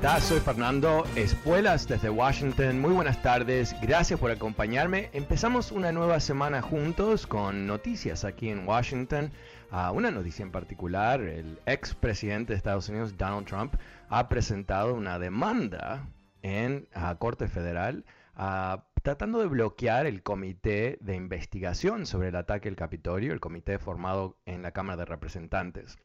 Estás? Soy Fernando Espuelas desde Washington. Muy buenas tardes, gracias por acompañarme. Empezamos una nueva semana juntos con noticias aquí en Washington. Uh, una noticia en particular, el ex presidente de Estados Unidos, Donald Trump, ha presentado una demanda en la Corte Federal uh, tratando de bloquear el comité de investigación sobre el ataque al Capitolio, el comité formado en la Cámara de Representantes.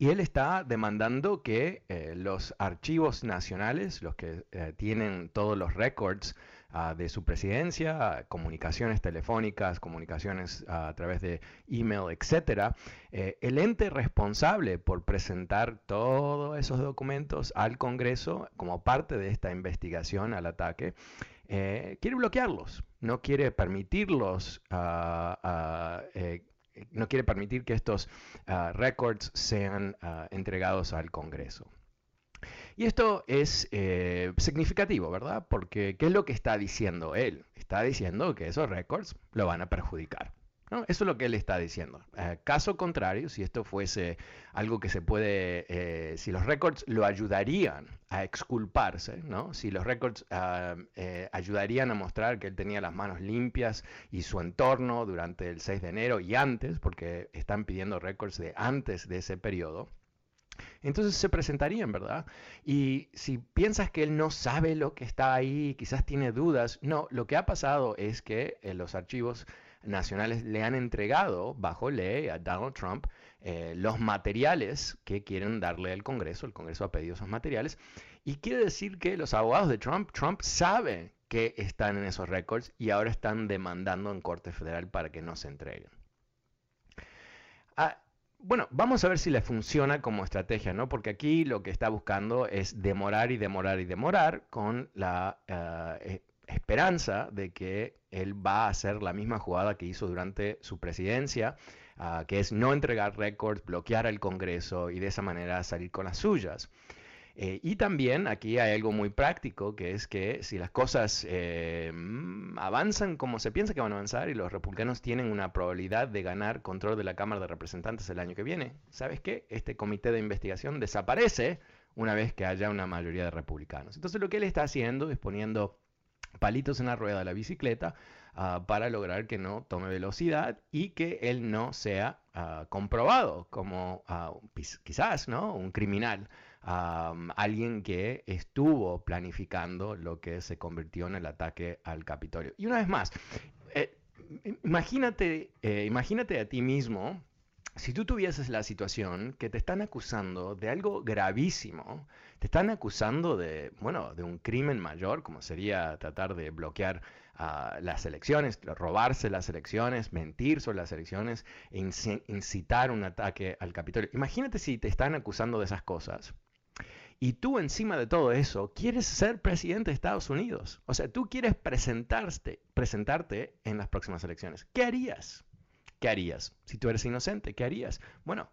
Y él está demandando que eh, los archivos nacionales, los que eh, tienen todos los records uh, de su presidencia, comunicaciones telefónicas, comunicaciones uh, a través de email, etcétera, eh, el ente responsable por presentar todos esos documentos al Congreso como parte de esta investigación al ataque, quiere bloquearlos, no quiere permitirlos uh, no quiere permitir que estos uh, records sean uh, entregados al Congreso. Y esto es eh, significativo, ¿verdad? Porque ¿qué es lo que está diciendo él? Está diciendo que esos records lo van a perjudicar. Eso es lo que él está diciendo. Eh, caso contrario, si esto fuese algo que se puede, eh, si los récords lo ayudarían a exculparse, ¿no? si los récords ah, eh, ayudarían a mostrar que él tenía las manos limpias y su entorno durante el 6 de enero y antes, porque están pidiendo récords de antes de ese periodo, entonces se presentarían, ¿verdad? Y si piensas que él no sabe lo que está ahí, quizás tiene dudas, no, lo que ha pasado es que los archivos nacionales le han entregado bajo ley a Donald Trump eh, los materiales que quieren darle al Congreso. El Congreso ha pedido esos materiales. Y quiere decir que los abogados de Trump, Trump sabe que están en esos récords y ahora están demandando en Corte Federal para que no se entreguen. Ah, bueno, vamos a ver si le funciona como estrategia, ¿no? Porque aquí lo que está buscando es demorar y demorar y demorar con la uh, esperanza de que él va a hacer la misma jugada que hizo durante su presidencia, uh, que es no entregar récords, bloquear al Congreso y de esa manera salir con las suyas. Eh, y también aquí hay algo muy práctico, que es que si las cosas eh, avanzan como se piensa que van a avanzar y los republicanos tienen una probabilidad de ganar control de la Cámara de Representantes el año que viene, ¿sabes qué? Este comité de investigación desaparece una vez que haya una mayoría de republicanos. Entonces lo que él está haciendo es poniendo palitos en la rueda de la bicicleta uh, para lograr que no tome velocidad y que él no sea uh, comprobado como uh, quizás ¿no? un criminal, alguien que estuvo planificando lo que se convirtió en el ataque al Capitolio. Y una vez más, eh, imagínate, eh, imagínate a ti mismo si tú tuvieses la situación que te están acusando de algo gravísimo, te están acusando de, bueno, de un crimen mayor, como sería tratar de bloquear uh, las elecciones, robarse las elecciones, mentir sobre las elecciones, incitar un ataque al Capitolio. Imagínate si te están acusando de esas cosas. Y tú encima de todo eso quieres ser presidente de Estados Unidos. O sea, tú quieres presentarte, presentarte en las próximas elecciones. ¿Qué harías? ¿qué harías? Si tú eres inocente, ¿qué harías? Bueno,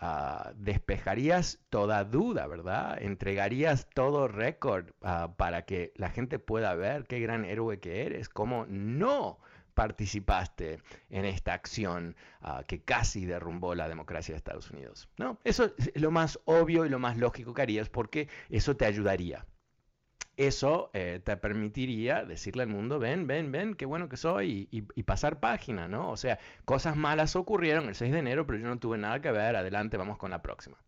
uh, despejarías toda duda, ¿verdad? Entregarías todo récord uh, para que la gente pueda ver qué gran héroe que eres, cómo no participaste en esta acción uh, que casi derrumbó la democracia de Estados Unidos. No, eso es lo más obvio y lo más lógico que harías porque eso te ayudaría eso eh, te permitiría decirle al mundo, ven, ven, ven, qué bueno que soy y, pasar página, ¿no? O sea, cosas malas ocurrieron el 6 de enero, pero yo no tuve nada que ver, adelante, vamos con la próxima.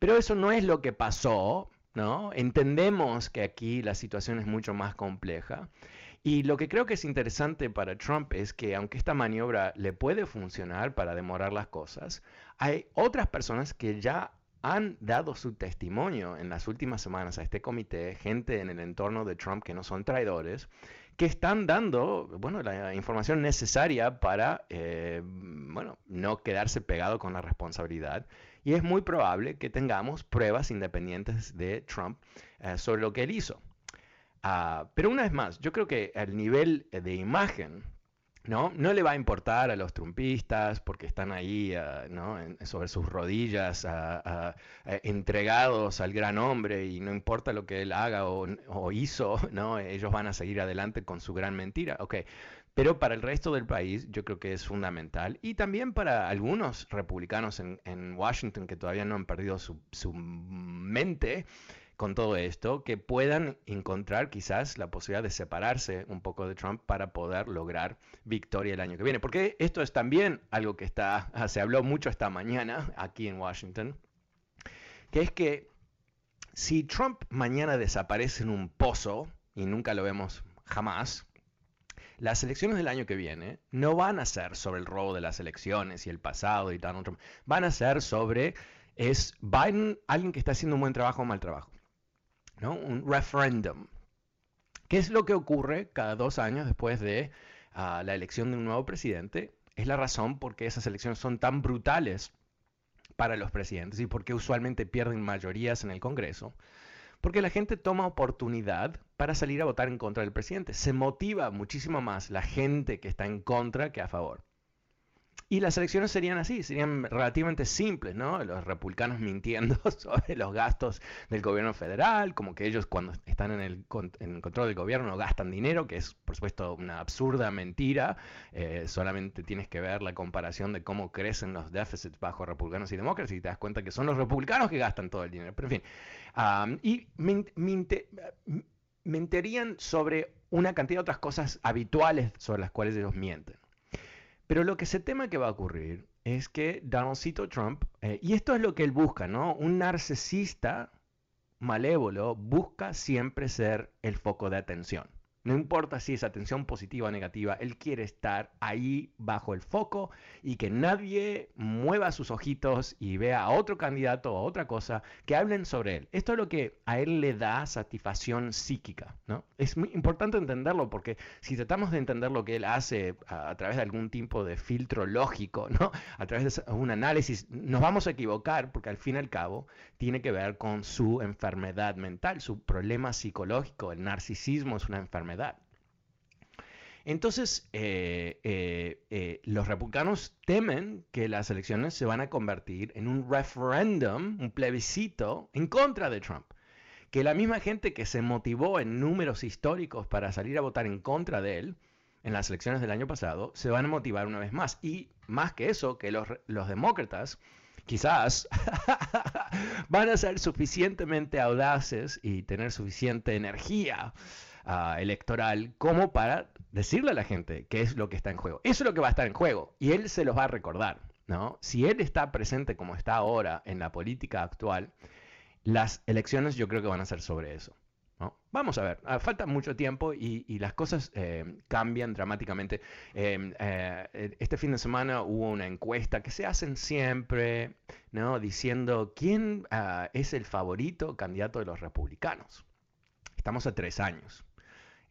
Pero eso no es lo que pasó, ¿no? Entendemos que aquí la situación es mucho más compleja Y lo que creo que es interesante para Trump es que aunque esta maniobra le puede funcionar para demorar las cosas, hay otras personas que ya han dado su testimonio en las últimas semanas a este comité, gente en el entorno de Trump que no son traidores, que están dando, bueno, la información necesaria para, eh, bueno, no quedarse pegado con la responsabilidad. Y es muy probable que tengamos pruebas independientes de Trump eh, sobre lo que él hizo. Ah, pero una vez más, yo creo que el nivel de imagen ¿no? No le va a importar a los trumpistas porque están ahí ah, sobre sus rodillas ah, eh, entregados al gran hombre y no importa lo que él haga o, hizo, ¿no? ellos van a seguir adelante con su gran mentira. Okay. Pero para el resto del país yo creo que es fundamental y también para algunos republicanos en, Washington que todavía no han perdido su, su mente con todo esto, que puedan encontrar quizás la posibilidad de separarse un poco de Trump para poder lograr victoria el año que viene. Porque esto es también algo que está, se habló mucho esta mañana aquí en Washington, que es que si Trump mañana desaparece en un pozo, y nunca lo vemos jamás, las elecciones del año que viene no van a ser sobre el robo de las elecciones y el pasado y Donald Trump, van a ser sobre es Biden alguien que está haciendo un buen trabajo o mal trabajo un referéndum. ¿Qué es lo que ocurre cada dos años después de ah, la elección de un nuevo presidente? Es la razón por qué esas elecciones son tan brutales para los presidentes y por qué usualmente pierden mayorías en el Congreso. Porque la gente toma oportunidad para salir a votar en contra del presidente. Se motiva muchísimo más la gente que está en contra que a favor. Y las elecciones serían así, serían relativamente simples, ¿no? Los republicanos mintiendo sobre los gastos del gobierno federal, como que ellos cuando están en el, control del gobierno no gastan dinero, que es por supuesto una absurda mentira. Eh, solamente tienes que ver la comparación de cómo crecen los déficits bajo republicanos y demócratas y te das cuenta que son los republicanos que gastan todo el dinero. Pero en fin, y mentirían sobre una cantidad de otras cosas habituales sobre las cuales ellos mienten. Pero lo que se teme que va a ocurrir es que Donaldcito Trump, eh, y esto es lo que él busca, ¿no? Un narcisista malévolo busca siempre ser el foco de atención. No importa si es atención positiva o negativa, él quiere estar ahí bajo el foco y que nadie mueva sus ojitos y vea a otro candidato o a otra cosa que hablen sobre él. Esto es lo que a él le da satisfacción psíquica. ¿no? Es muy importante entenderlo porque si tratamos de entender lo que él hace a, través de algún tipo de filtro lógico, ¿no? a través de un análisis, nos vamos a equivocar porque al fin y al cabo tiene que ver con su enfermedad mental, su problema psicológico. El narcisismo es una enfermedad entonces, eh, eh, eh, los republicanos temen que las elecciones se van a convertir en un referéndum, un plebiscito en contra de Trump. Que la misma gente que se motivó en números históricos para salir a votar en contra de él en las elecciones del año pasado, se van a motivar una vez más. Y más que eso, que los demócratas quizás van a ser suficientemente audaces y tener suficiente energía Ah, electoral como para decirle a la gente qué es lo que está en juego. Eso es lo que va a estar en juego y él se los va a recordar. ¿no? Si él está presente como está ahora en la política actual, las elecciones yo creo que van a ser sobre eso. Vamos a ver, ah, falta mucho tiempo y, las cosas eh, cambian dramáticamente. Em, eh, este fin de semana hubo una encuesta que se hacen siempre, ¿no? diciendo quién ah, es el favorito candidato de los republicanos. Estamos a tres años.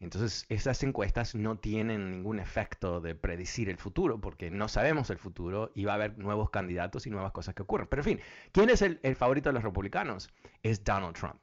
Entonces, esas encuestas no tienen ningún efecto de predecir el futuro, porque no sabemos el futuro y va a haber nuevos candidatos y nuevas cosas que ocurren. Pero, en fin, ¿quién es el, favorito de los republicanos? Es Donald Trump.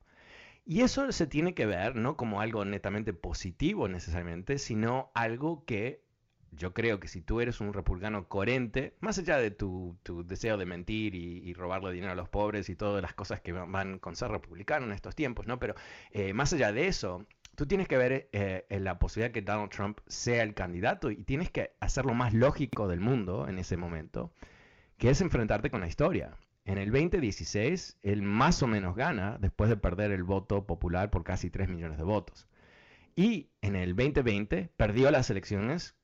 Y eso se tiene que ver no como algo netamente positivo necesariamente, sino algo que yo creo que si tú eres un republicano coherente, más allá de tu, deseo de mentir y, robarle dinero a los pobres y todas las cosas que van con ser republicano en estos tiempos, ¿no? Pero eh, más allá de eso, tú tienes que ver eh, la posibilidad que Donald Trump sea el candidato y tienes que hacer lo más lógico del mundo en ese momento, que es enfrentarte con la historia. En el 2016, él más o menos gana después de perder el voto popular por casi 3 millones de votos. Y en el 2020 perdió las elecciones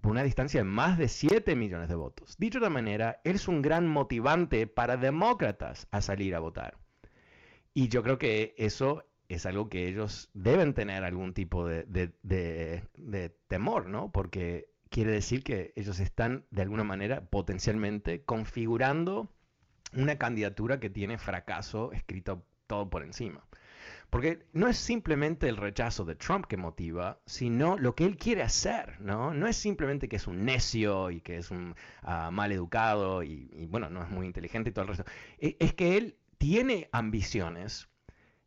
por una distancia de más de 7 millones de votos. Dicho de otra manera, él es un gran motivante para demócratas a salir a votar. Y yo creo que eso es algo que ellos deben tener algún tipo de, de temor, ¿no? Porque quiere decir que ellos están de alguna manera potencialmente configurando una candidatura que tiene fracaso escrito todo por encima. Porque no es simplemente el rechazo de Trump que motiva, sino lo que él quiere hacer, ¿no? No es simplemente que es un necio y que es un uh, mal educado y, y, bueno, no es muy inteligente y todo el resto. E, es que él tiene ambiciones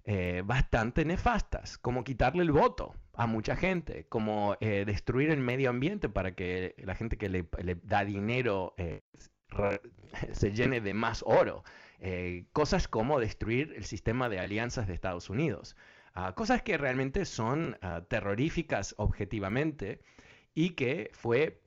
eh, bastante nefastas, como quitarle el voto a mucha gente, como eh, destruir el medio ambiente para que la gente que le, da dinero eh, se llene de más oro. Cosas como destruir el sistema de alianzas de Estados Unidos. Uh, cosas que realmente son uh, terroríficas objetivamente y que fue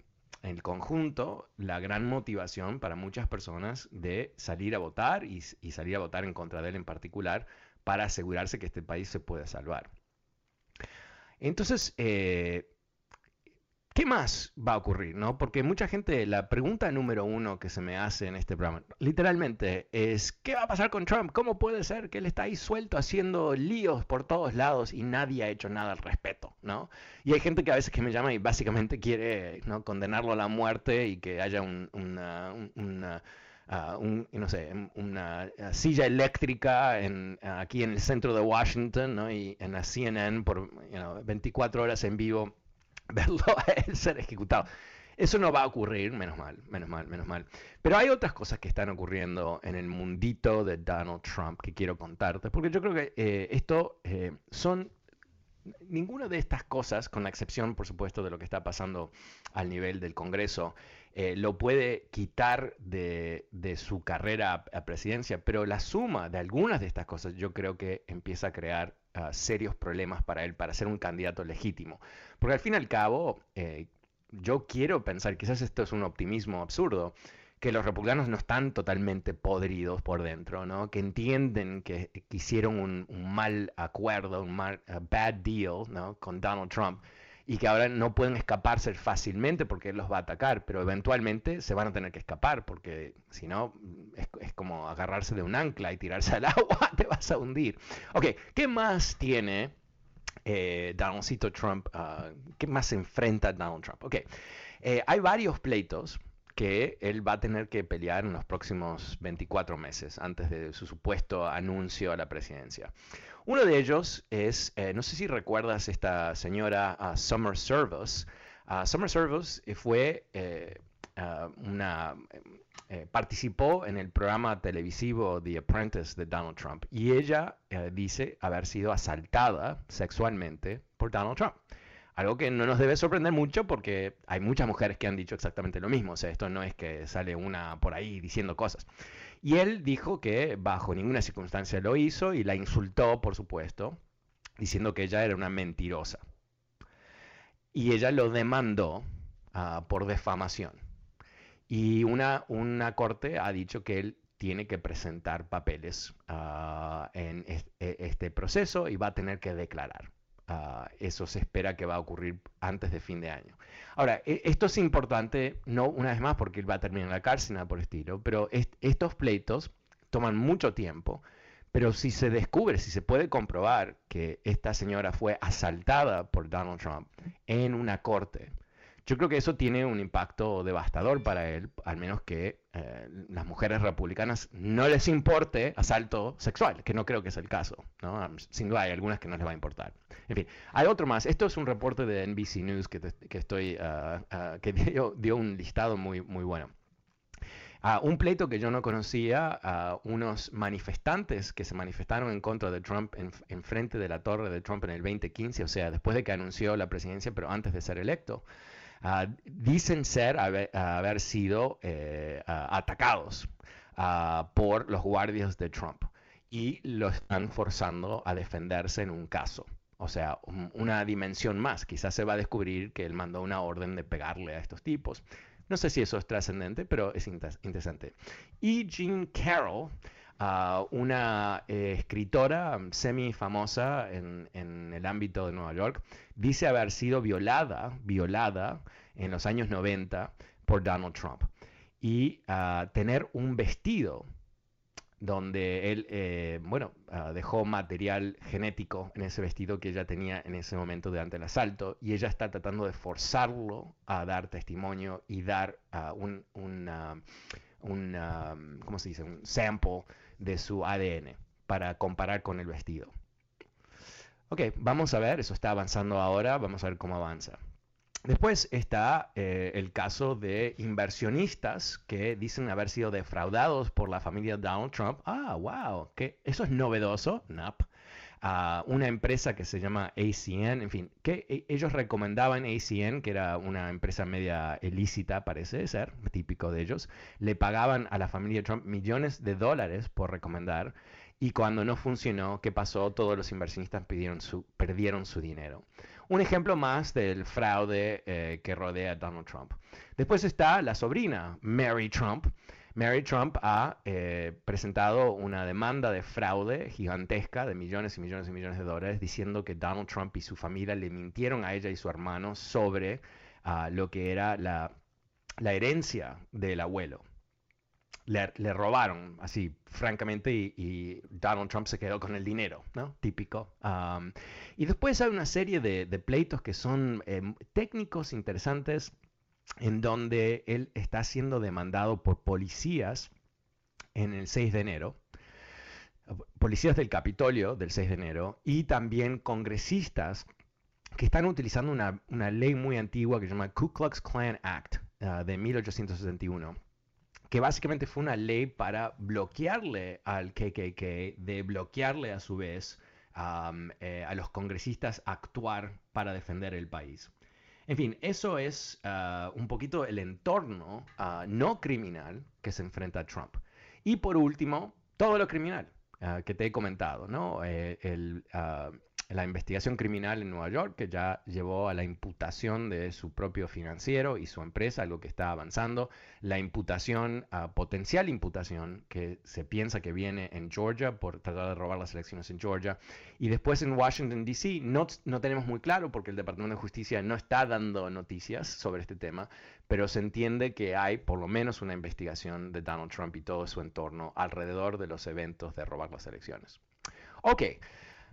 en conjunto la gran motivación para muchas personas de salir a votar y salir a votar en contra de él en particular para asegurarse que este país se pueda salvar. Entonces, eh, ¿Qué más va a ocurrir? ¿no? Porque mucha gente, la pregunta número uno que se me hace en este programa, literalmente, es ¿qué va a pasar con Trump? ¿Cómo puede ser que él está ahí suelto haciendo líos por todos lados y nadie ha hecho nada al respecto? ¿no? Y hay gente que a veces que me llama y básicamente quiere ¿no? condenarlo a la muerte y que haya un, una, una Uh, un, una silla eléctrica en, aquí en el centro de Washington y en la CNN por you know, 24 horas en vivo verlo ser ejecutado. Eso no va a ocurrir, menos mal, menos mal, menos mal. Pero hay otras cosas que están ocurriendo en el mundito de Donald Trump que quiero contarte, porque yo creo que eh, esto eh, son ninguna de estas cosas, con la excepción, por supuesto, de lo que está pasando al nivel del Congreso, eh, lo puede quitar de, su carrera a, presidencia, pero la suma de algunas de estas cosas yo creo que empieza a crear uh, serios problemas para él, para ser un candidato legítimo. Porque al fin y al cabo, eh, yo quiero pensar, quizás esto es un optimismo absurdo, que los republicanos no están totalmente podridos por dentro, ¿no? que entienden que, que hicieron un, un, mal acuerdo, un mal, bad deal ¿no? con Donald Trump y que ahora no pueden escaparse fácilmente porque él los va a atacar, pero eventualmente se van a tener que escapar porque si no es, es, como agarrarse de un ancla y tirarse al agua, te vas a hundir. Ok, ¿qué más tiene eh, Donaldcito Trump? Uh, ¿Qué más enfrenta Donald Trump? Ok, eh, hay varios pleitos que él va a tener que pelear en los próximos 24 meses antes de su supuesto anuncio a la presidencia. Uno de ellos es, eh, no sé si recuerdas esta señora uh, Summer Service. Uh, Summer Service fue eh, uh, una... Eh, participó en el programa televisivo The Apprentice de Donald Trump y ella eh, dice haber sido asaltada sexualmente por Donald Trump. Algo que no nos debe sorprender mucho porque hay muchas mujeres que han dicho exactamente lo mismo. O sea, esto no es que sale una por ahí diciendo cosas. Y él dijo que bajo ninguna circunstancia lo hizo y la insultó, por supuesto, diciendo que ella era una mentirosa. Y ella lo demandó uh, por defamación. Y una, una corte ha dicho que él tiene que presentar papeles uh, en este proceso y va a tener que declarar. Uh, eso se espera que va a ocurrir antes de fin de año. Ahora, e, esto es importante, no una vez más porque él va a terminar en la cárcel, nada por el estilo, pero est estos pleitos toman mucho tiempo, pero si se descubre, si se puede comprobar que esta señora fue asaltada por Donald Trump en una corte, yo creo que eso tiene un impacto devastador para él, al menos que eh, las mujeres republicanas no les importe asalto sexual, que no creo que es el caso. ¿no? Sin duda hay algunas que no les va a importar. En fin, hay otro más. Esto es un reporte de NBC News que, te, que estoy, uh, uh, que dio, dio, un listado muy, muy bueno. Uh, un pleito que yo no conocía, unos manifestantes que se manifestaron en contra de Trump en, en, frente de la torre de Trump en el 2015, o sea, después de que anunció la presidencia, pero antes de ser electo. Uh, dicen ser haber, sido eh, uh, atacados uh, por los guardias de Trump y lo están forzando a defenderse en un caso. O sea, un, una dimensión más. Quizás se va a descubrir que él mandó una orden de pegarle a estos tipos. No sé si eso es trascendente, pero es interesante. Y Jean Carroll, uh, una eh, escritora semi famosa en, el ámbito de Nueva York, dice haber sido violada, violada en los años 90 por Donald Trump y uh, tener un vestido donde él, eh, bueno, ah, dejó material genético en ese vestido que ella tenía en ese momento durante el asalto y ella está tratando de forzarlo a dar testimonio y dar ah, un, ¿cómo se dice? Un sample de su ADN para comparar con el vestido. Ok, vamos a ver, eso está avanzando ahora, vamos a ver cómo avanza. Después está eh, el caso de inversionistas que dicen haber sido defraudados por la familia Donald Trump. Ah, wow, que eso es novedoso. Nope. Uh, una empresa que se llama ACN, en fin, que e, ellos recomendaban ACN, que era una empresa media ilícita, parece ser, típico de ellos, le pagaban a la familia Trump millones de dólares por recomendar, y cuando no funcionó, ¿qué pasó? Todos los inversionistas su, perdieron su dinero un ejemplo más del fraude eh, que rodea a Donald Trump. Después está la sobrina, Mary Trump. Mary Trump ha eh, presentado una demanda de fraude gigantesca de millones y millones y millones de dólares diciendo que Donald Trump y su familia le mintieron a ella y su hermano sobre ah, lo que era la herencia del abuelo le, robaron, así, francamente, y, Donald Trump se quedó con el dinero, ¿no? Típico. y después hay una serie de, pleitos que son em, técnicos interesantes en donde él está siendo demandado por policías en el 6 de enero, policías del Capitolio del 6 de enero, y también congresistas que están utilizando una, ley muy antigua que se llama Ku Klux Klan Act ah, de 1861 que básicamente fue una ley para bloquearle al KKK, de bloquearle a su vez eh, a los congresistas actuar para defender el país. En fin, eso es ah, un poquito el entorno ah, no criminal que se enfrenta a Trump. Y por último, todo lo criminal ah, que te he comentado, ¿no? Eh, el, la investigación criminal en Nueva York, que ya llevó a la imputación de su propio financiero y su empresa, algo que está avanzando, la imputación, potencial imputación que se piensa que viene en Georgia por tratar de robar las elecciones en Georgia, y después en Washington, D.C., no, no tenemos muy claro porque el Departamento de Justicia no está dando noticias sobre este tema, pero se entiende que hay por lo menos una investigación de Donald Trump y todo su entorno alrededor de los eventos de robar las elecciones. Ok.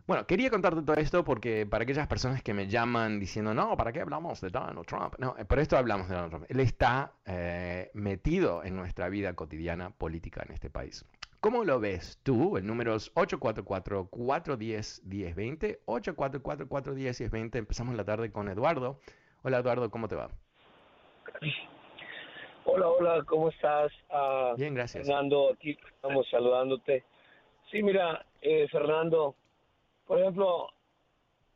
Bueno, quería contarte todo esto porque para aquellas personas que me llaman diciendo, no, ¿para qué hablamos de Donald Trump? No, eh, por esto hablamos de Donald Trump. Él está eh, metido en nuestra vida cotidiana política en este país. ¿Cómo lo ves tú? El número es 844-410-1020, 844-410-1020. Empezamos la tarde con Eduardo. Hola Eduardo, ¿cómo te va? Hola, hola, ¿cómo estás? Uh, Bien, gracias. Fernando, aquí estamos saludándote. Sí, mira, eh, Fernando, por ejemplo,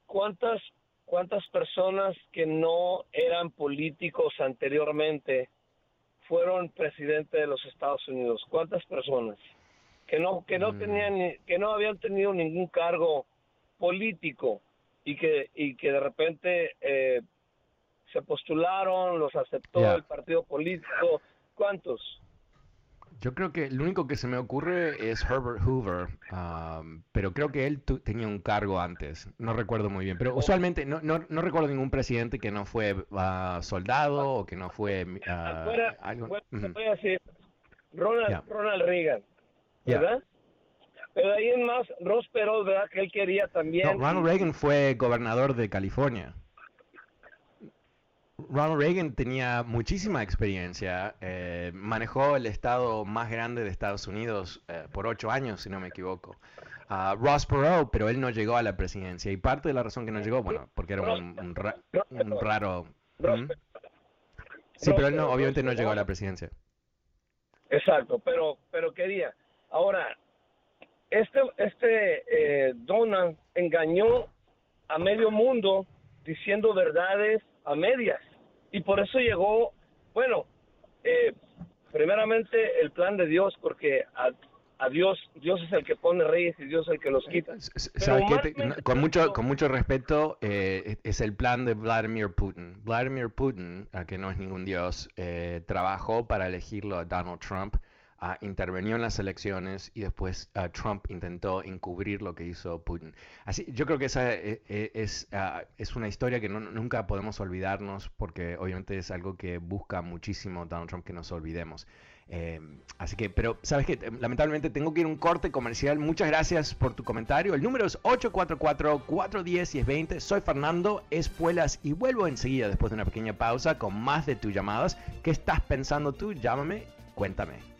¿cuántas, cuántas personas que no eran políticos anteriormente fueron presidente de los Estados Unidos? ¿Cuántas personas? Que no, que no mm. tenían, que no habían tenido ningún cargo político y que, y que de repente eh, se postularon, los aceptó el partido político. ¿Cuántos? Yo creo que lo único que se me ocurre es Herbert Hoover, pero creo que él tenía un cargo antes, no recuerdo muy bien, pero usualmente no, no, no recuerdo ningún presidente que no fue ah, soldado o que no fue uh, algo. voy a decir, Ronald, Ronald Reagan, ¿verdad? Pero ahí en más, Ross Perot, ¿verdad? Que él quería también. Ronald Reagan fue gobernador de California. Ronald Reagan tenía muchísima experiencia, eh, manejó el estado más grande de Estados Unidos eh, por ocho años, si no me equivoco. Ross Perot, pero él no llegó a la presidencia. Y parte de la razón que no llegó, bueno, porque era un, raro... ¿Mm? Sí, pero él no, obviamente no llegó a la presidencia. Exacto, pero, pero quería. Ahora, este, este eh, Donald engañó a medio mundo diciendo verdades a medias. Y por eso llegó, bueno, eh, primeramente el plan de Dios, porque a, Dios, Dios es el que pone reyes y Dios es el que los quita. con, mucho, con mucho respeto, eh, es el plan de Vladimir Putin. Vladimir Putin, que no es ningún Dios, eh, trabajó para elegirlo a Donald Trump uh, intervenió en las elecciones y después uh, Trump intentó encubrir lo que hizo Putin. Así, yo creo que esa eh, eh, es, es, es una historia que no, nunca podemos olvidarnos porque obviamente es algo que busca muchísimo Donald Trump que nos olvidemos. Eh, así que, pero, ¿sabes que Lamentablemente tengo que ir a un corte comercial. Muchas gracias por tu comentario. El número es 844-410-1020. Soy Fernando Espuelas y vuelvo enseguida después de una pequeña pausa con más de tus llamadas. ¿Qué estás pensando tú? Llámame, cuéntame.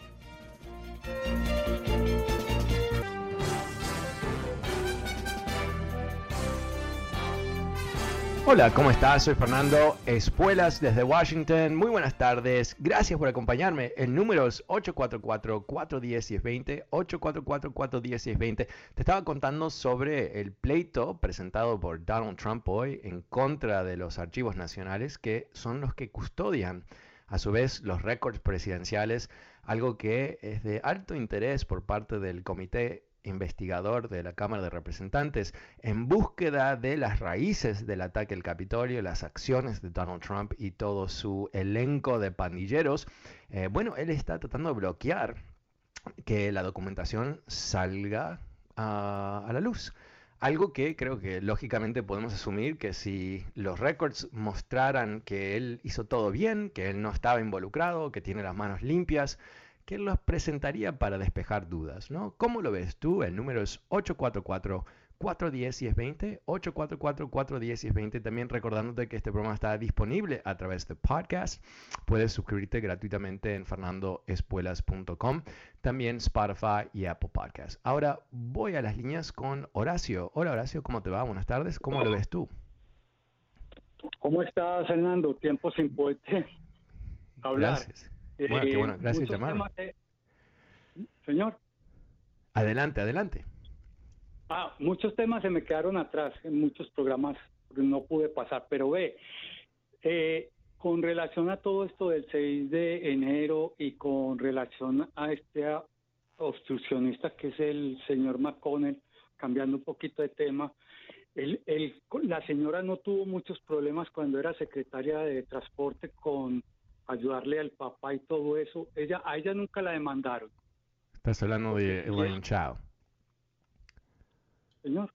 Hola, ¿cómo estás? Soy Fernando Espuelas desde Washington. Muy buenas tardes. Gracias por acompañarme. El número es 844-410-1020. 844-410-1020. Te estaba contando sobre el pleito presentado por Donald Trump hoy en contra de los archivos nacionales que son los que custodian a su vez los récords presidenciales, algo que es de alto interés por parte del Comité investigador de la Cámara de Representantes en búsqueda de las raíces del ataque al Capitolio, las acciones de Donald Trump y todo su elenco de pandilleros. Eh, bueno, él está tratando de bloquear que la documentación salga a, a la luz. Algo que creo que lógicamente podemos asumir que si los récords mostraran que él hizo todo bien, que él no estaba involucrado, que tiene las manos limpias, que los presentaría para despejar dudas, ¿no? ¿Cómo lo ves tú? El número es 844 410 1020 844 410 1020 también recordándote que este programa está disponible a través de podcast puedes suscribirte gratuitamente en fernandoespuelas.com también Spotify y Apple Podcast ahora voy a las líneas con Horacio hola Horacio ¿cómo te va? buenas tardes ¿cómo lo ves tú? ¿Cómo estás Fernando? tiempo sin poderte hablar Gracias. Bueno, qué bueno. Gracias, hermano. Señor. Adelante, adelante. Ah, muchos temas se me quedaron atrás en muchos programas, no pude pasar, pero ve, eh, con relación a todo esto del 6 de enero y con relación a este obstruccionista que es el señor McConnell, cambiando un poquito de tema, el, el, la señora no tuvo muchos problemas cuando era secretaria de transporte con ayudarle al papá y todo eso. Ella, a ella nunca la demandaron. Estás hablando de Elaine Chao. Señor.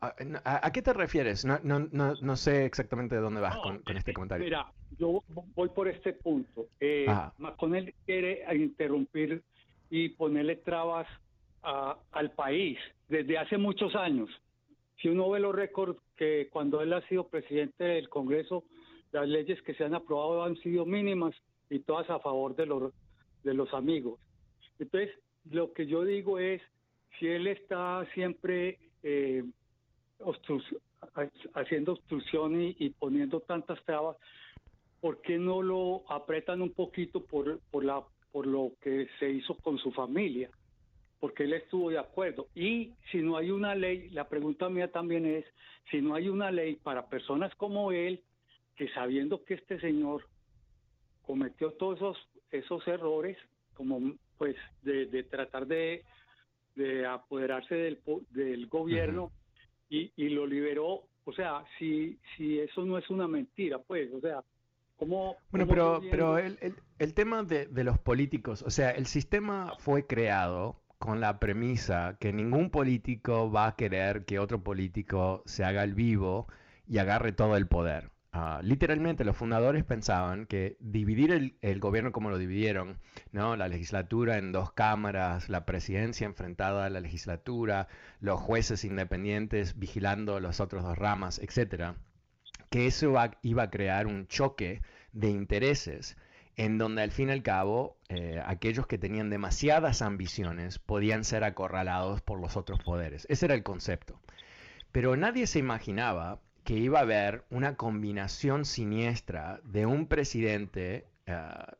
¿A, qué te refieres? No, no, no, no, sé exactamente de dónde vas con, con, este comentario. Mira, yo voy por este punto. Eh, McConnell quiere interrumpir y ponerle trabas a, al país desde hace muchos años. Si uno ve los récords que cuando él ha sido presidente del Congreso, las leyes que se han aprobado han sido mínimas y todas a favor de los, de los amigos. Entonces, lo que yo digo es, si él está siempre eh, haciendo obstrucción y, poniendo tantas trabas, ¿por qué no lo apretan un poquito por, por, la, por lo que se hizo con su familia? Porque él estuvo de acuerdo. Y si no hay una ley, la pregunta mía también es, si no hay una ley para personas como él, que sabiendo que este señor cometió todos esos, esos errores, como pues de, tratar de, de, apoderarse del, del gobierno y, y, lo liberó, o sea, si, si eso no es una mentira, pues, o sea, ¿cómo... Bueno, pero, pero el, el, el tema de, de los políticos, o sea, el sistema fue creado con la premisa que ningún político va a querer que otro político se haga el vivo y agarre todo el poder. Ah, literalmente los fundadores pensaban que dividir el, gobierno como lo dividieron, ¿no? la legislatura en dos cámaras, la presidencia enfrentada a la legislatura, los jueces independientes vigilando las otras dos ramas, etc., que eso iba a crear un choque de intereses en donde al fin y al cabo eh, aquellos que tenían demasiadas ambiciones podían ser acorralados por los otros poderes. Ese era el concepto. Pero nadie se imaginaba que iba a haber una combinación siniestra de un presidente ah,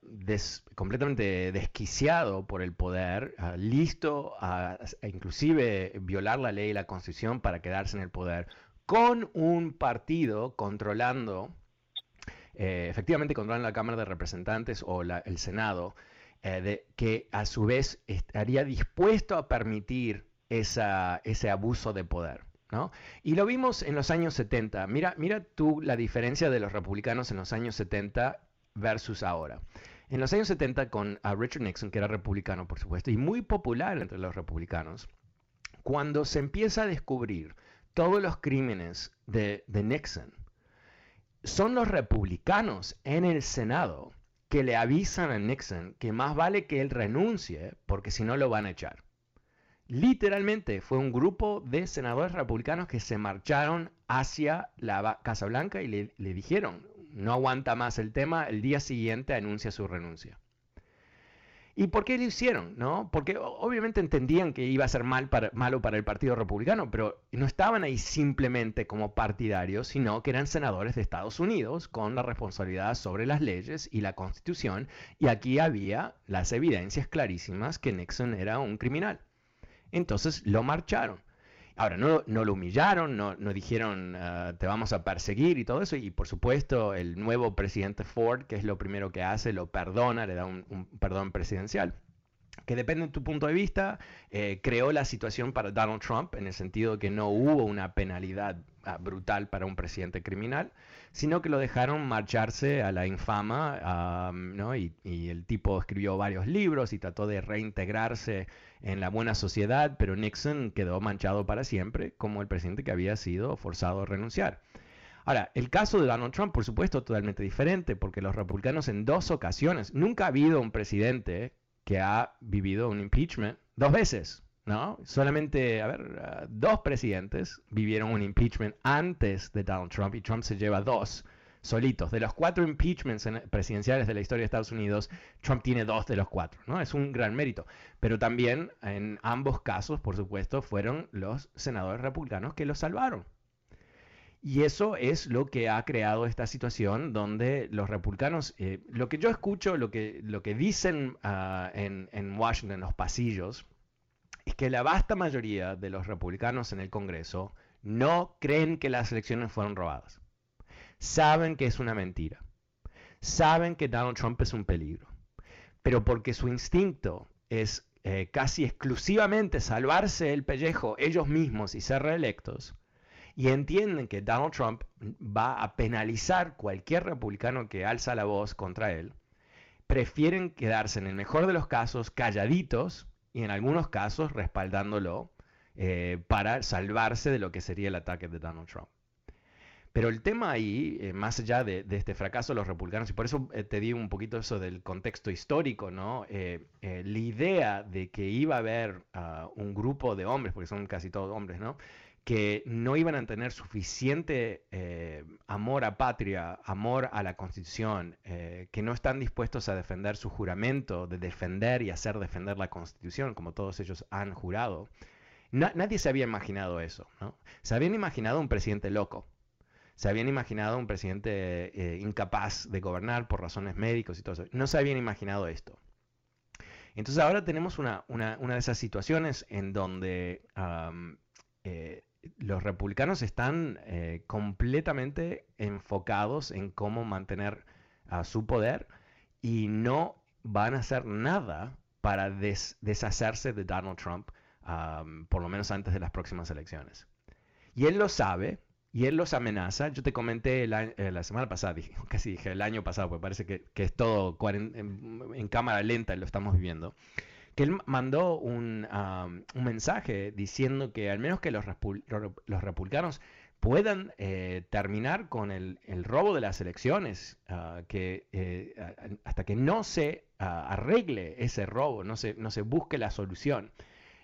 completamente desquiciado por el poder, ah, listo a, inclusive violar la ley y la constitución para quedarse en el poder, con un partido controlando, eh, efectivamente controlando la Cámara de Representantes o el Senado, eh, que a su vez estaría dispuesto a permitir ese abuso de poder. Y lo vimos en los años 70. Mira, mira tú la diferencia de los republicanos en los años 70 versus ahora. En los años 70 con Richard Nixon, que era republicano, por supuesto, y muy popular entre los republicanos, cuando se empieza a descubrir todos los crímenes de, de Nixon, son los republicanos en el Senado que le avisan a Nixon que más vale que él renuncie porque si no lo van a echar. Literalmente fue un grupo de senadores republicanos que se marcharon hacia la Casa Blanca y le, dijeron, no aguanta más el tema, el día siguiente anuncia su renuncia. ¿Y por qué lo hicieron? ¿no? Porque obviamente entendían que iba a ser mal malo para el Partido Republicano, pero no estaban ahí simplemente como partidarios, sino que eran senadores de Estados Unidos con la responsabilidad sobre las leyes y la constitución, y aquí había las evidencias clarísimas que Nixon era un criminal. Entonces lo marcharon. Ahora, no, no lo humillaron, no, no dijeron ah, te vamos a perseguir y todo eso. Y por supuesto, el nuevo presidente Ford, que es lo primero que hace, lo perdona, le da un, perdón presidencial que depende de tu punto de vista, eh, creó la situación para Donald Trump en el sentido que no hubo una penalidad ah, brutal para un presidente criminal, sino que lo dejaron marcharse a la infama, ¿no? y, y, el tipo escribió varios libros y trató de reintegrarse en la buena sociedad, pero Nixon quedó manchado para siempre como el presidente que había sido forzado a renunciar. Ahora, el caso de Donald Trump, por supuesto, totalmente diferente, porque los republicanos en dos ocasiones, nunca ha habido un presidente que ha vivido un impeachment dos veces, ¿no? Solamente, a ver, uh, dos presidentes vivieron un impeachment antes de Donald Trump y Trump se lleva dos solitos. De los cuatro impeachments presidenciales de la historia de Estados Unidos, Trump tiene dos de los cuatro, ¿no? Es un gran mérito. Pero también en ambos casos, por supuesto, fueron los senadores republicanos que lo salvaron. Y eso es lo que ha creado esta situación donde los republicanos, eh, lo que yo escucho, lo que, lo que dicen ah, en, en Washington, en los pasillos, es que la vasta mayoría de los republicanos en el Congreso no creen que las elecciones fueron robadas saben que es una mentira. Saben que Donald Trump es un peligro. Pero porque su instinto es eh, casi exclusivamente salvarse el pellejo ellos mismos y ser reelectos, y entienden que Donald Trump va a penalizar cualquier republicano que alza la voz contra él, prefieren quedarse en el mejor de los casos calladitos y en algunos casos respaldándolo eh, para salvarse de lo que sería el ataque de Donald Trump. Pero el tema ahí, eh, más allá de, este fracaso de los republicanos, y por eso eh, te di un poquito eso del contexto histórico, ¿no? Eh, la idea de que iba a haber ah, un grupo de hombres, porque son casi todos hombres, ¿no? Que no iban a tener suficiente amor a patria, amor a la constitución, que no están dispuestos a defender su juramento de defender y hacer defender la constitución, como todos ellos han jurado. nadie se había imaginado eso, ¿no? Se habían imaginado un presidente loco se habían imaginado un presidente eh, incapaz de gobernar por razones médicos y todo eso. No se habían imaginado esto. Entonces ahora tenemos una, de esas situaciones en donde eh, los republicanos están eh, completamente enfocados en cómo mantener a su poder y no van a hacer nada para deshacerse de Donald Trump, por lo menos antes de las próximas elecciones. Y él lo sabe, y él los amenaza. Yo te comenté eh, la semana pasada, casi dije el año pasado, porque parece que, es todo en, cámara lenta y lo estamos viviendo. Que él mandó un, mensaje diciendo que al menos que los, republicanos puedan eh, terminar con el, robo de las elecciones, ah, que eh, hasta que no se ah, arregle ese robo, no se, no se busque la solución.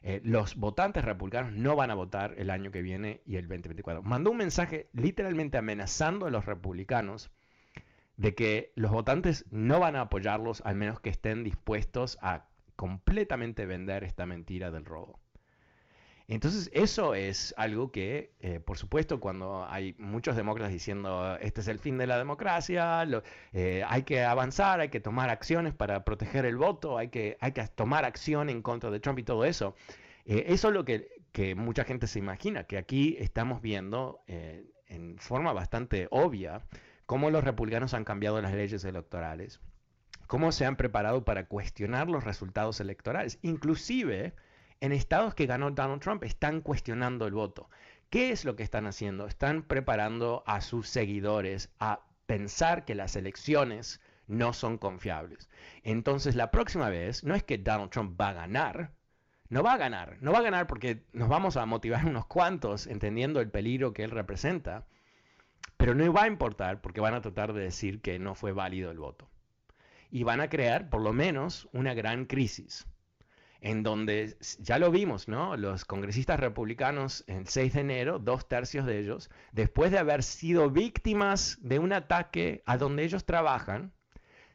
Eh, los votantes republicanos no van a votar el año que viene y el 2024. Mandó un mensaje literalmente amenazando a los republicanos de que los votantes no van a apoyarlos al menos que estén dispuestos a completamente vender esta mentira del robo. Entonces eso es algo que, eh, por supuesto, cuando hay muchos demócratas diciendo este es el fin de la democracia, eh, hay que avanzar, hay que tomar acciones para proteger el voto, hay que, hay que tomar acción en contra de Trump y todo eso, eh, eso es lo que, que, mucha gente se imagina, que aquí estamos viendo en forma bastante obvia cómo los republicanos han cambiado las leyes electorales, cómo se han preparado para cuestionar los resultados electorales, inclusive en estados que ganó Donald Trump están cuestionando el voto. ¿Qué es lo que están haciendo? Están preparando a sus seguidores a pensar que las elecciones no son confiables. Entonces la próxima vez no es que Donald Trump va a ganar, no va a ganar, no va a ganar porque nos vamos a motivar unos cuantos entendiendo el peligro que él representa, pero no va a importar porque van a tratar de decir que no fue válido el voto. Y van a crear por lo menos una gran crisis en donde ya lo vimos, ¿no? Los congresistas republicanos el 6 de enero, dos tercios de ellos, después de haber sido víctimas de un ataque a donde ellos trabajan,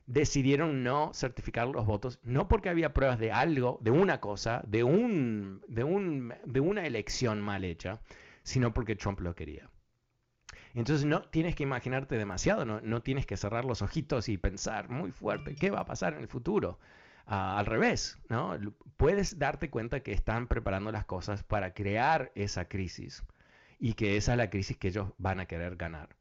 decidieron no certificar los votos, no porque había pruebas de algo, de una cosa, de, un, de, un, de una elección mal hecha, sino porque Trump lo quería. Entonces no tienes que imaginarte demasiado, no, no tienes que cerrar los ojitos y pensar muy fuerte, ¿qué va a pasar en el futuro? Al revés, ¿no? Puedes darte cuenta que están preparando las cosas para crear esa crisis y que esa es la crisis que ellos van a querer ganar.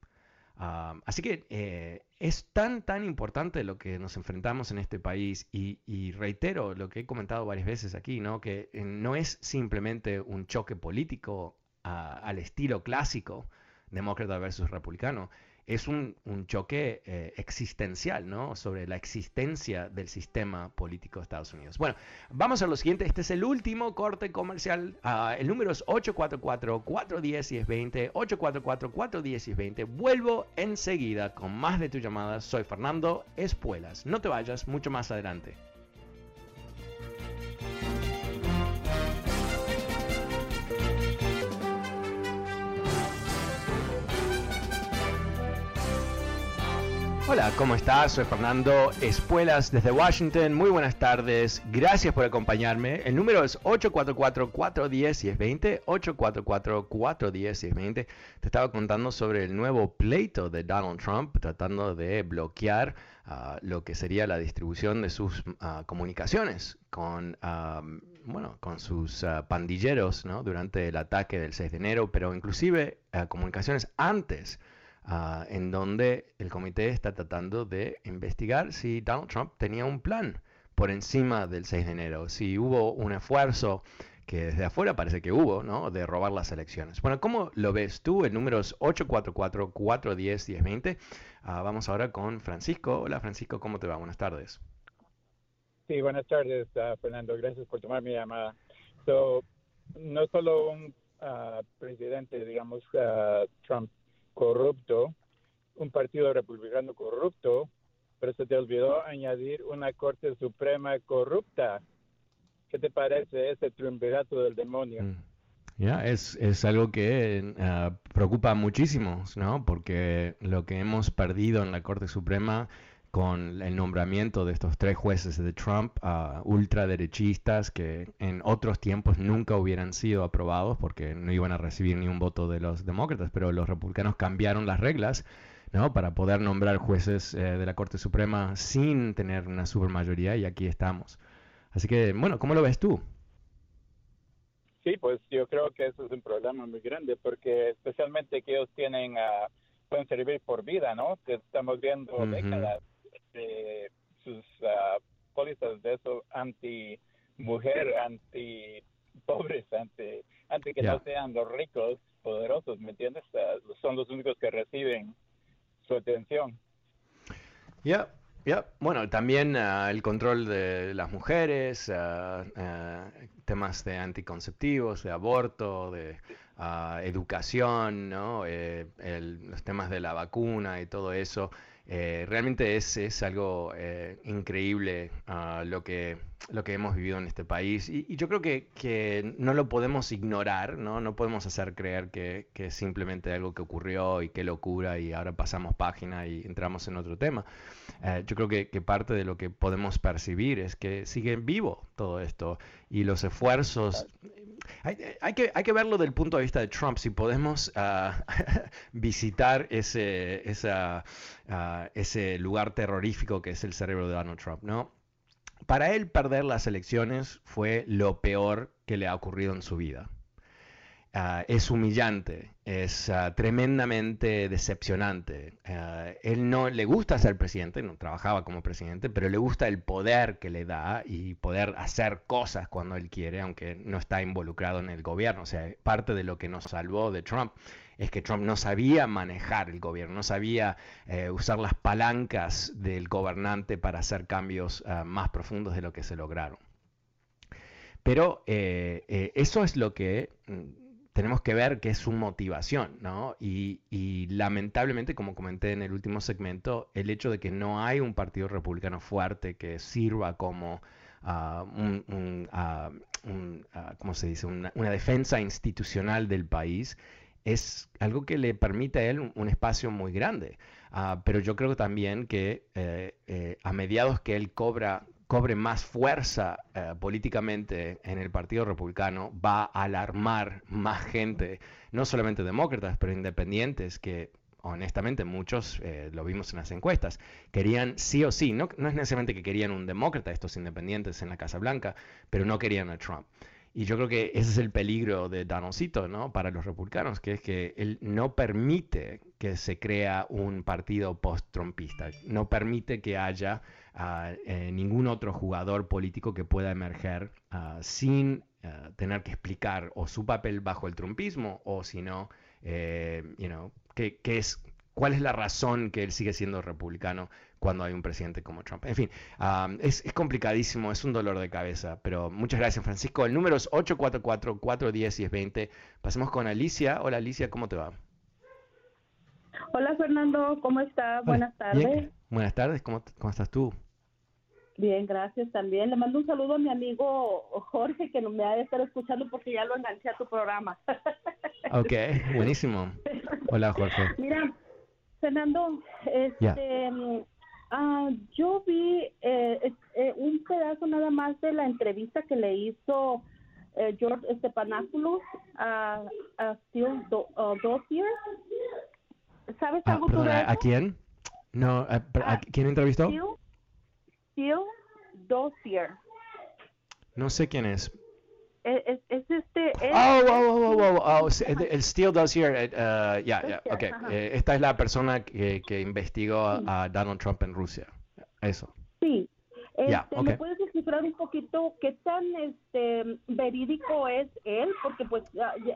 así que eh, es tan, tan importante lo que nos enfrentamos en este país y, reitero lo que he comentado varias veces aquí, ¿no? que eh, no es simplemente un choque político al estilo clásico, demócrata versus republicano, es un, choque eh, existencial, ¿no? Sobre la existencia del sistema político de Estados Unidos. Bueno, vamos a lo siguiente. Este es el último corte comercial. Ah, el número es 844-410-1020. 844-410-1020. Vuelvo enseguida con más de tu llamada. Soy Fernando Espuelas. No te vayas, mucho más adelante. Hola, ¿cómo estás? Soy Fernando Espuelas desde Washington. Muy buenas tardes. Gracias por acompañarme. El número es 844-410-1020. 844-410-1020. Te estaba contando sobre el nuevo pleito de Donald Trump tratando de bloquear ah, lo que sería la distribución de sus ah, comunicaciones con, bueno, con sus ah, pandilleros durante el ataque del 6 de enero, pero inclusive comunicaciones antes Ah, en donde el comité está tratando de investigar si Donald Trump tenía un plan por encima del 6 de enero, si hubo un esfuerzo que desde afuera parece que hubo, ¿no? De robar las elecciones. Bueno, ¿cómo lo ves tú? El número es 844-410-1020. Ah, vamos ahora con Francisco. Hola Francisco, ¿cómo te va? Buenas tardes. Sí, buenas tardes, uh, Fernando. Gracias por tomar mi llamada. No solo un presidente, digamos, Trump corrupto, un partido republicano corrupto, pero se te olvidó añadir una Corte Suprema corrupta. ¿Qué te parece ese triunvirato del demonio? Mm. Ya, es, es, algo que uh, preocupa muchísimo, ¿no? Porque lo que hemos perdido en la Corte Suprema con el nombramiento de estos tres jueces de Trump, uh, ultraderechistas, que en otros tiempos nunca hubieran sido aprobados porque no iban a recibir ni un voto de los demócratas, pero los republicanos cambiaron las reglas ¿no? para poder nombrar jueces eh, de la Corte Suprema sin tener una supermayoría y aquí estamos. Así que, bueno, ¿cómo lo ves tú? Sí, pues yo creo que eso es un problema muy grande porque especialmente que ellos tienen, uh, pueden servir por vida, ¿no? Que estamos viendo décadas sus uh, pólizas de eso anti mujer, anti pobres, anti, anti que no sean los ricos, poderosos, ¿me entiendes? son los únicos que reciben su atención. Ya, ya. Bueno, también uh, el control de las mujeres, uh, temas de anticonceptivos, de aborto, de educación, ¿no? Eh, los temas de la vacuna y todo eso. Eh, realmente es, es algo eh, increíble ah, lo, que, lo que hemos vivido en este país y, yo creo que, que, no lo podemos ignorar, ¿no? no podemos hacer creer que, que, es simplemente algo que ocurrió y qué locura y ahora pasamos página y entramos en otro tema. Eh, yo creo que, que, parte de lo que podemos percibir es que sigue vivo todo esto y los esfuerzos hay, que, hay que verlo del punto de vista de Trump, si podemos ah, visitar ese, ah, ese lugar terrorífico que es el cerebro de Donald Trump, ¿no? Para él perder las elecciones fue lo peor que le ha ocurrido en su vida. Ah, es humillante, es ah, tremendamente decepcionante. Ah, él no le gusta ser presidente, no trabajaba como presidente, pero le gusta el poder que le da y poder hacer cosas cuando él quiere, aunque no está involucrado en el gobierno. O sea, parte de lo que nos salvó de Trump es que Trump no sabía manejar el gobierno, no sabía eh, usar las palancas del gobernante para hacer cambios más profundos de lo que se lograron. Pero eh, eh, eso es lo que mm, tenemos que ver que es su motivación, ¿no? Y, lamentablemente, como comenté en el último segmento, el hecho de que no hay un partido republicano fuerte que sirva como ah, un, ah, ah, ¿cómo se dice? Una, defensa institucional del país es algo que le permite a él un, espacio muy grande. pero yo creo también que eh, eh, a mediados que él cobra cobre más fuerza eh, políticamente en el Partido Republicano, va a alarmar más gente, no solamente demócratas, pero independientes, que honestamente muchos, eh, lo vimos en las encuestas, querían sí o sí, no, no es necesariamente que querían un demócrata, estos independientes en la Casa Blanca, pero no querían a Trump. Y yo creo que ese es el peligro de Donaldcito, ¿no? Para los republicanos, que es que él no permite que se crea un partido post-trumpista, no permite que haya a eh, ningún otro jugador político que pueda emerger ah, sin ah, tener que explicar o su papel bajo el trumpismo o si no, eh, es, cuál es la razón que él sigue siendo republicano cuando hay un presidente como Trump. En fin, ah, es, es, complicadísimo, es un dolor de cabeza, pero muchas gracias Francisco. El número es 844-410-1020. Pasemos con Alicia. Hola Alicia, ¿cómo te va? Hola Fernando, ¿cómo estás? Buenas tardes. Buenas tardes, ¿cómo, ¿cómo estás tú? Bien, gracias también. Le mando un saludo a mi amigo Jorge, que no me ha de estar escuchando porque ya lo enganché a tu programa. Ok, buenísimo. Hola, Jorge. Mira, Fernando, este, ah, yo vi eh, eh, un pedazo nada más de la entrevista que le hizo eh, George Estepanáculos a, a Steel Dossier. ¿Sabes ah, algo tú ¿A quién? No, ¿a, ah, quién entrevistó? Steel Dossier. No sé quién es. Es, es, este. oh, oh, oh, oh, oh, oh, el Steel Dossier. Uh, ya, ya, ok. Eh, esta es la persona que, que investigó a Donald Trump en Rusia. Eso. Sí. Este, ¿Me puedes explicar un poquito qué tan este, verídico es él? Porque pues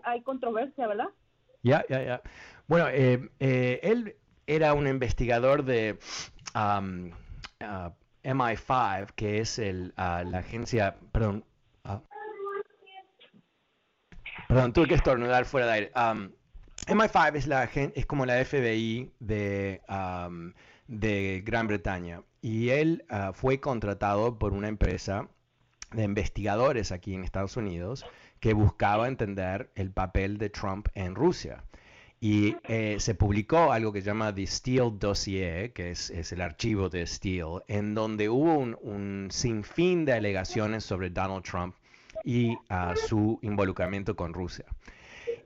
hay controversia, ¿verdad? Ya, ya, ya. Bueno, eh, eh, él era un investigador de um, uh, MI5, que es el, ah, la agencia, perdón, uh, perdón, tuve que estornudar fuera de aire. MI5 es, la, es como la FBI de, de Gran Bretaña y él ah, fue contratado por una empresa de investigadores aquí en Estados Unidos que buscaba entender el papel de Trump en Rusia. Y eh, se publicó algo que se llama The Steele Dossier, que es, el archivo de Steele, en donde hubo un, sinfín de alegaciones sobre Donald Trump y ah, su involucramiento con Rusia.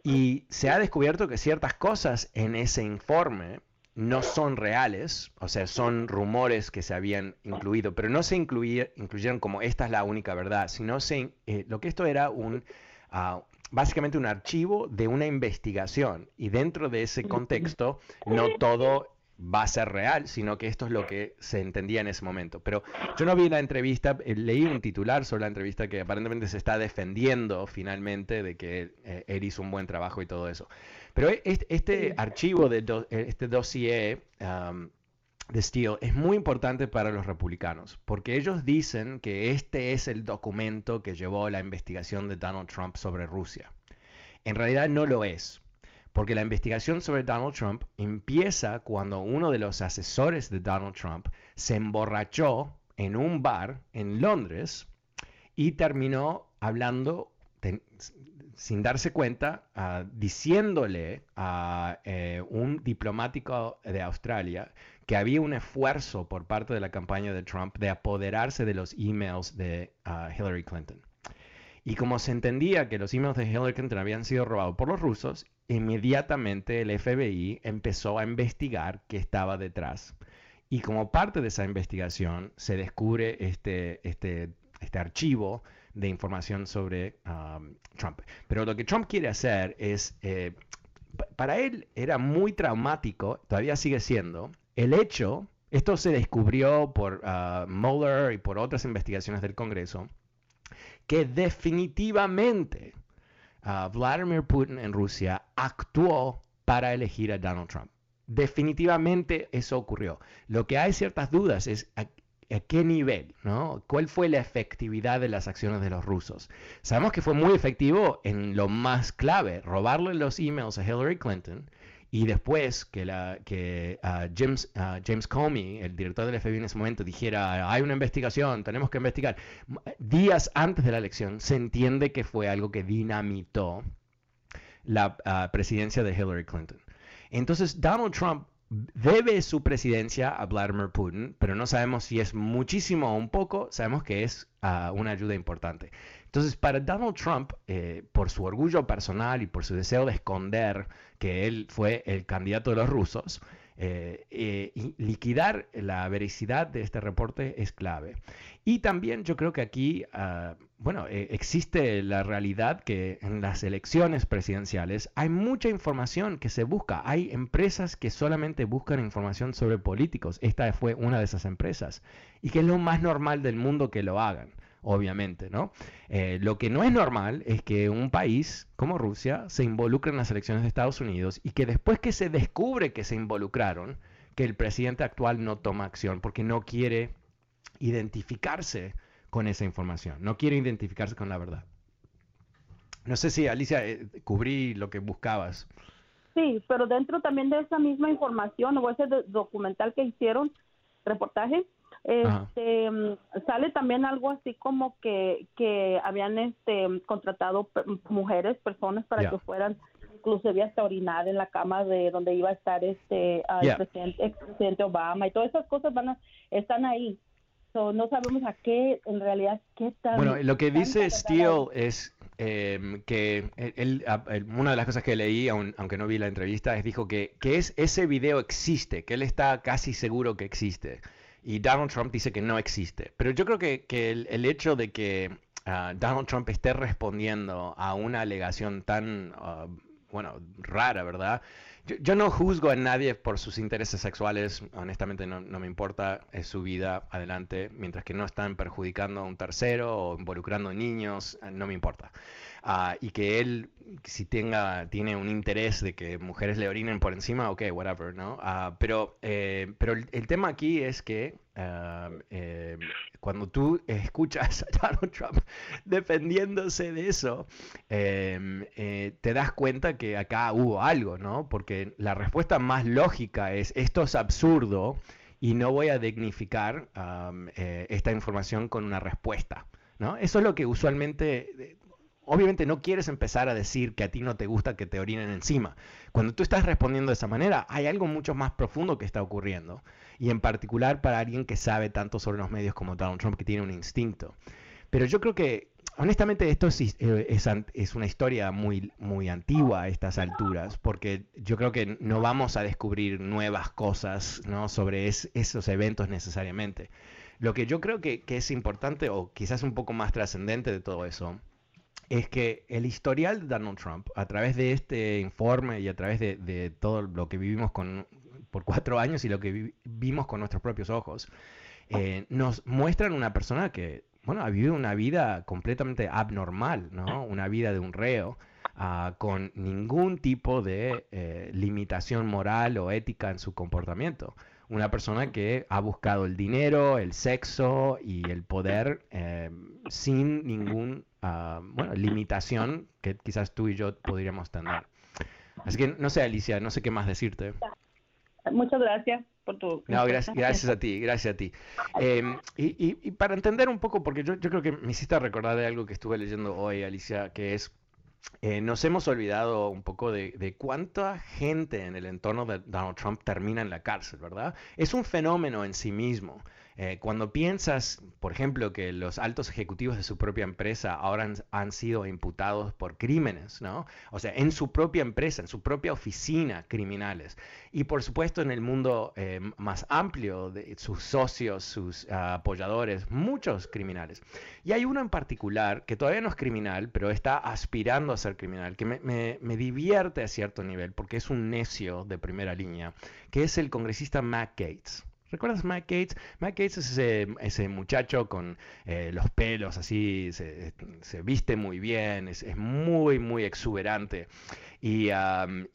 Y se ha descubierto que ciertas cosas en ese informe no son reales, o sea, son rumores que se habían incluido, pero no se incluyeron como esta es la única verdad, sino se, eh, lo que esto era un, ah, básicamente un archivo de una investigación y dentro de ese contexto no todo va a ser real, sino que esto es lo que se entendía en ese momento. Pero yo no vi la entrevista, eh, leí un titular sobre la entrevista que aparentemente se está defendiendo finalmente de que eh, él hizo un buen trabajo y todo eso. Pero e, este, archivo, de eh, este dossier de Steele es muy importante para los republicanos, porque ellos dicen que este es el documento que llevó la investigación de Donald Trump sobre Rusia. En realidad no lo es, porque la investigación sobre Donald Trump empieza cuando uno de los asesores de Donald Trump se emborrachó en un bar en Londres y terminó hablando sin darse cuenta, ah, diciéndole a eh, un diplomático de Australia que había un esfuerzo por parte de la campaña de Trump de apoderarse de los emails de ah, Hillary Clinton. Y como se entendía que los emails de Hillary Clinton habían sido robados por los rusos, inmediatamente el FBI empezó a investigar qué estaba detrás. Y como parte de esa investigación se descubre este, este, este archivo de información sobre um, Trump. Pero lo que Trump quiere hacer es, eh, para él era muy traumático, todavía sigue siendo, el hecho, esto se descubrió por uh, Mueller y por otras investigaciones del Congreso, que definitivamente uh, Vladimir Putin en Rusia actuó para elegir a Donald Trump. Definitivamente eso ocurrió. Lo que hay ciertas dudas es a, qué nivel, ¿no? ¿Cuál fue la efectividad de las acciones de los rusos? Sabemos que fue muy efectivo en lo más clave, robarle los emails a Hillary Clinton y después que, la, que uh, James, uh, James Comey, el director del FBI en ese momento, dijera, hay una investigación, tenemos que investigar, días antes de la elección, se entiende que fue algo que dinamitó la uh, presidencia de Hillary Clinton. Entonces, Donald Trump debe su presidencia a Vladimir Putin, pero no sabemos si es muchísimo o un poco, sabemos que es una ayuda importante. Entonces, para Donald Trump, eh, por su orgullo personal y por su deseo de esconder que él fue el candidato de los rusos, eh, eh, liquidar la veracidad de este reporte es clave. Y también yo creo que aquí, uh, bueno, eh, existe la realidad que en las elecciones presidenciales hay mucha información que se busca. Hay empresas que solamente buscan información sobre políticos. Esta fue una de esas empresas. Y que es lo más normal del mundo que lo hagan obviamente, ¿no? Eh, lo que no es normal es que un país como Rusia se involucre en las elecciones de Estados Unidos y que después que se descubre que se involucraron, que el presidente actual no toma acción porque no quiere identificarse con esa información, no quiere identificarse con la verdad. No sé si, Alicia, eh, cubrí lo que buscabas. Sí, pero dentro también de esa misma información o ese documental que hicieron, reportaje, este, mm, sale también algo así como que, que habían este, contratado mujeres, personas para que fueran inclusive hasta orinar en la cama de donde iba a estar este el presidente, ex presidente Obama y todas esas cosas van a, están ahí no sabemos a qué, en realidad, qué tal. Bueno, lo que dice Steele es em, que él, una de las cosas que leí, aunque no vi la entrevista, es dijo que, que es, ese video existe, que él está casi seguro que existe. Y Donald Trump dice que no existe. Pero yo creo que, que el, hecho de que ah, Donald Trump esté respondiendo a una alegación tan, ah, bueno, rara, ¿verdad? Yo, no juzgo a nadie por sus intereses sexuales, honestamente no, me importa, es su vida adelante, mientras que no están perjudicando a un tercero o involucrando niños, eh, no me importa. Ah, y que él, si tenga, tiene un interés de que mujeres le orinen por encima, ok, whatever, ¿no? Ah, pero eh, pero el, tema aquí es que ah, eh, cuando tú escuchas a Donald Trump defendiéndose de eso, em, eh, te das cuenta que acá hubo algo, ¿no? Porque la respuesta más lógica es, esto es absurdo y no voy a dignificar esta información con una respuesta. ¿no? Eso es lo que usualmente obviamente no quieres empezar a decir que a ti no te gusta que te orinen encima. Cuando tú estás respondiendo de esa manera, hay algo mucho más profundo que está ocurriendo. Y en particular para alguien que sabe tanto sobre los medios como Donald Trump, que tiene un instinto. Pero yo creo que, honestamente, esto es, eh, una historia muy, muy antigua a estas alturas, porque yo creo que no vamos a descubrir nuevas cosas ¿no? sobre esos eventos necesariamente. Lo que yo creo que es importante, o quizás un poco más trascendente de todo eso, es que el historial de Donald Trump, a través de este informe y a través de, todo lo que vivimos con, por cuatro años y lo que vimos con nuestros propios ojos, eh, nos muestran una persona que, bueno, ha vivido una vida completamente abnormal, ¿no? Una vida de un reo, ah, con ningún tipo de eh, limitación moral o ética en su comportamiento una persona que ha buscado el dinero, el sexo y el poder eh, sin ningún uh, bueno, limitación que quizás tú y yo podríamos tener. Así que no sé, Alicia, no sé qué más decirte. Muchas gracias por tu... No, gracias, gracias a ti, gracias a ti. Em, y, y, para entender un poco, porque yo, yo creo que me hiciste recordar de algo que estuve leyendo hoy, Alicia, que es eh, nos hemos olvidado un poco de, cuánta gente en el entorno de Donald Trump termina en la cárcel, ¿verdad? Es un fenómeno en sí mismo. Eh, cuando piensas, por ejemplo, que los altos ejecutivos de su propia empresa ahora han, sido imputados por crímenes, ¿no? O sea, en su propia empresa, en su propia oficina, criminales. Y por supuesto en el mundo eh, más amplio, sus socios, sus ah, apoyadores, muchos criminales. Y hay uno en particular que todavía no es criminal, pero está aspirando a ser criminal, que me, me divierte a cierto nivel, porque es un necio de primera línea, que es el congresista Matt Gates. ¿Recuerdas Matt Gates? Matt Gates es ese, muchacho con eh, los pelos así, se, viste muy bien, es, muy, muy exuberante y,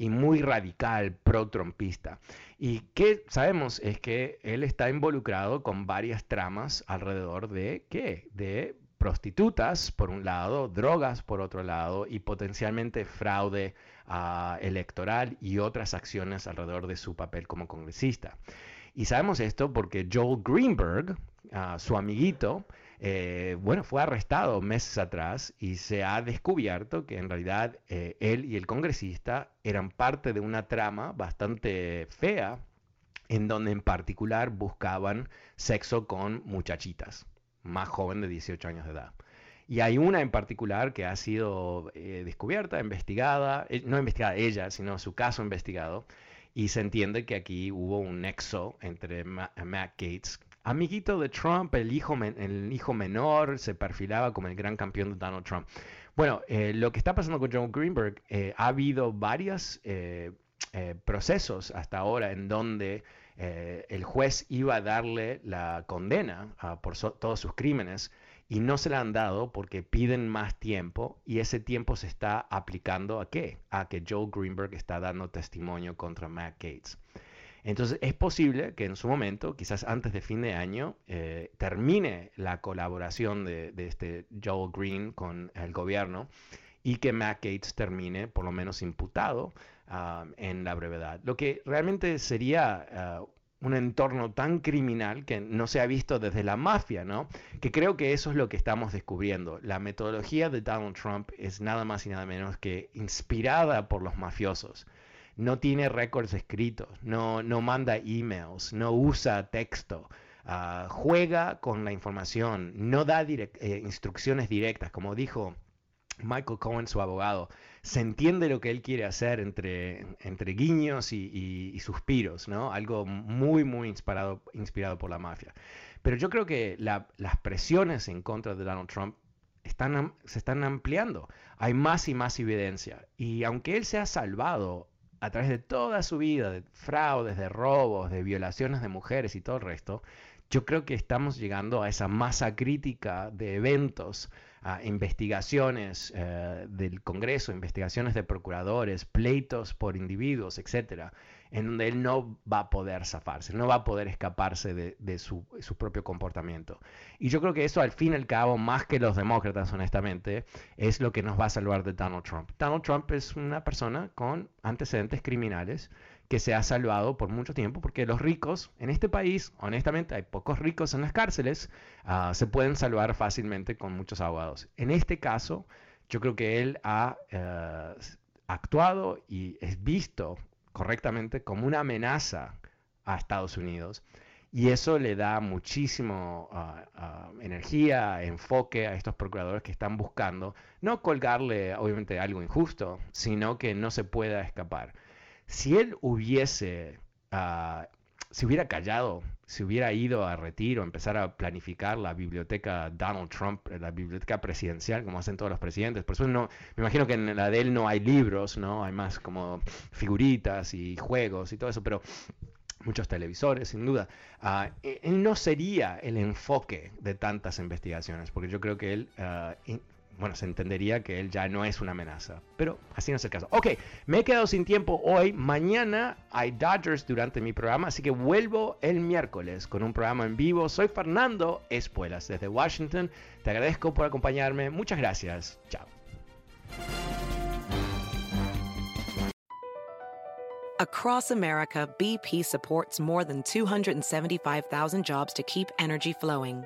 muy radical, pro-trompista. Y que sabemos es que él está involucrado con varias tramas alrededor de qué? De prostitutas, por un lado, drogas, por otro lado, y potencialmente fraude ah, electoral y otras acciones alrededor de su papel como congresista. Y sabemos esto porque Joel Greenberg, ah, su amiguito, eh, bueno, fue arrestado meses atrás y se ha descubierto que en realidad eh, él y el congresista eran parte de una trama bastante fea en donde en particular buscaban sexo con muchachitas más jóvenes de 18 años de edad. Y hay una en particular que ha sido eh, descubierta, investigada, no investigada ella, sino su caso investigado, y se entiende que aquí hubo un nexo entre Matt Gates, amiguito de Trump, el hijo, el hijo menor, se perfilaba como el gran campeón de Donald Trump. Bueno, eh, lo que está pasando con John Greenberg, eh, ha habido varios eh, procesos hasta ahora en donde el juez iba a darle la condena por todos sus crímenes y no se la han dado porque piden más tiempo y ese tiempo se está aplicando a qué? A que Joe Greenberg está dando testimonio contra Matt Gates. Entonces es posible que en su momento, quizás antes de fin de año, eh, termine la colaboración de, este Joel Green con el gobierno y que Matt Gates termine por lo menos imputado ah, en la brevedad. Lo que realmente sería ah, un entorno tan criminal que no se ha visto desde la mafia, ¿no? Que creo que eso es lo que estamos descubriendo. La metodología de Donald Trump es nada más y nada menos que inspirada por los mafiosos. No tiene récords escritos, no, no manda emails, no usa texto, ah, juega con la información, no da eh, instrucciones directas, como dijo Michael Cohen, su abogado se entiende lo que él quiere hacer entre, entre guiños y, suspiros, ¿no? Algo muy, muy inspirado, inspirado por la mafia. Pero yo creo que las presiones en contra de Donald Trump están, se están ampliando. Hay más y más evidencia. Y aunque él se ha salvado a través de toda su vida de fraudes, de robos, de violaciones de mujeres y todo el resto, yo creo que estamos llegando a esa masa crítica de eventos a investigaciones eh, del Congreso, investigaciones de procuradores, pleitos por individuos, etcétera, en donde él no va a poder zafarse, no va a poder escaparse de, su, propio comportamiento. Y yo creo que eso, al fin y al cabo, más que los demócratas, honestamente, es lo que nos va a salvar de Donald Trump. Donald Trump es una persona con antecedentes criminales que se ha salvado por mucho tiempo, porque los ricos en este país, honestamente, hay pocos ricos en las cárceles, ah, se pueden salvar fácilmente con muchos abogados. En este caso, yo creo que él ha eh, actuado y es visto correctamente como una amenaza a Estados Unidos. Y eso le da muchísimo ah, ah, energía, enfoque a estos procuradores que están buscando no colgarle, obviamente, algo injusto, sino que no se pueda escapar. Si él hubiese, uh, si hubiera callado, si hubiera ido a retiro, empezar a planificar la biblioteca Donald Trump, la biblioteca presidencial, como hacen todos los presidentes. Por eso no, me imagino que en la de él no hay libros, ¿no? Hay más como figuritas y juegos y todo eso, pero muchos televisores, sin duda. Uh, él no sería el enfoque de tantas investigaciones, porque yo creo que él uh, bueno, se entendería que él ya no es una amenaza. Pero así no es el caso. Ok, me he quedado sin tiempo hoy. Mañana hay Dodgers durante mi programa, así que vuelvo el miércoles con un programa en vivo. Soy Fernando Espuelas desde Washington. Te agradezco por acompañarme. Muchas gracias. Chao. Across America, BP supports more than 275,000 jobs to keep energy flowing.